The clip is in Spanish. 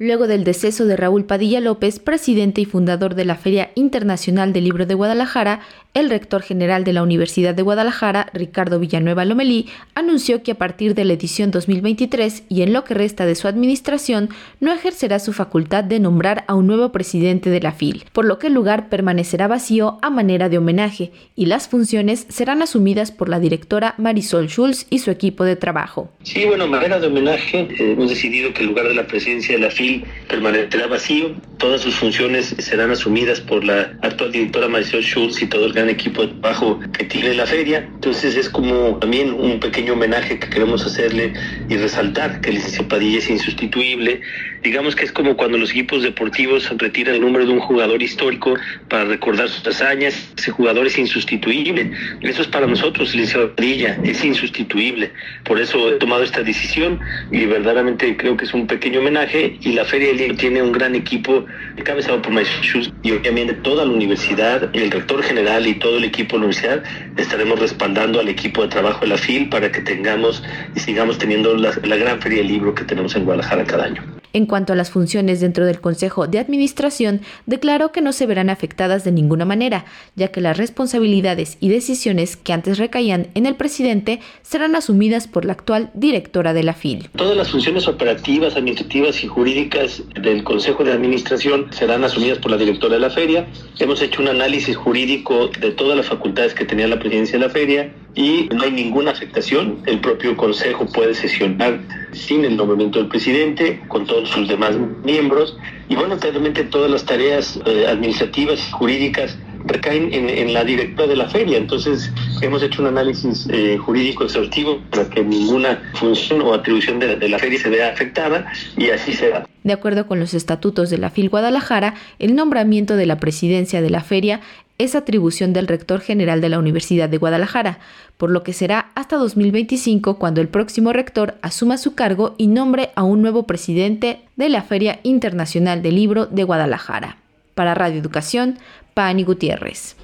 Luego del deceso de Raúl Padilla López, presidente y fundador de la Feria Internacional del Libro de Guadalajara, el rector general de la Universidad de Guadalajara, Ricardo Villanueva Lomelí, anunció que a partir de la edición 2023 y en lo que resta de su administración, no ejercerá su facultad de nombrar a un nuevo presidente de la FIL, por lo que el lugar permanecerá vacío a manera de homenaje y las funciones serán asumidas por la directora Marisol Schulz y su equipo de trabajo. Sí, bueno, manera de homenaje, eh, hemos decidido que el lugar de la presidencia de la FIL Brasil permanecerá vacío. Todas sus funciones serán asumidas por la actual directora Marisol Schultz y todo el gran equipo de trabajo que tiene la feria. Entonces es como también un pequeño homenaje que queremos hacerle y resaltar que el licenciado Padilla es insustituible. Digamos que es como cuando los equipos deportivos retiran el número de un jugador histórico para recordar sus hazañas. Ese jugador es insustituible. Eso es para nosotros, licenciado Padilla, es insustituible. Por eso he tomado esta decisión y verdaderamente creo que es un pequeño homenaje y la Feria del Tiene un gran equipo encabezado por Maestro y obviamente toda la universidad, el rector general y todo el equipo de la universidad estaremos respaldando al equipo de trabajo de la FIL para que tengamos y sigamos teniendo la, la gran Feria del Libro que tenemos en Guadalajara cada año. En cuanto a las funciones dentro del Consejo de Administración, declaró que no se verán afectadas de ninguna manera, ya que las responsabilidades y decisiones que antes recaían en el presidente serán asumidas por la actual directora de la FIL. Todas las funciones operativas, administrativas y jurídicas del Consejo de Administración serán asumidas por la directora de la feria. Hemos hecho un análisis jurídico de todas las facultades que tenía la presidencia de la feria y no hay ninguna afectación. El propio Consejo puede sesionar sin el nombramiento del presidente, con todos sus demás miembros. Y bueno, realmente todas las tareas eh, administrativas y jurídicas recaen en, la directora de la feria. Entonces, hemos hecho un análisis eh, jurídico exhaustivo para que ninguna función o atribución de, de, la feria se vea afectada y así será. De acuerdo con los estatutos de la FIL Guadalajara, el nombramiento de la presidencia de la feria es atribución del rector general de la Universidad de Guadalajara, por lo que será hasta 2025 cuando el próximo rector asuma su cargo y nombre a un nuevo presidente de la Feria Internacional del Libro de Guadalajara. Para Radio Educación, Pani Gutiérrez.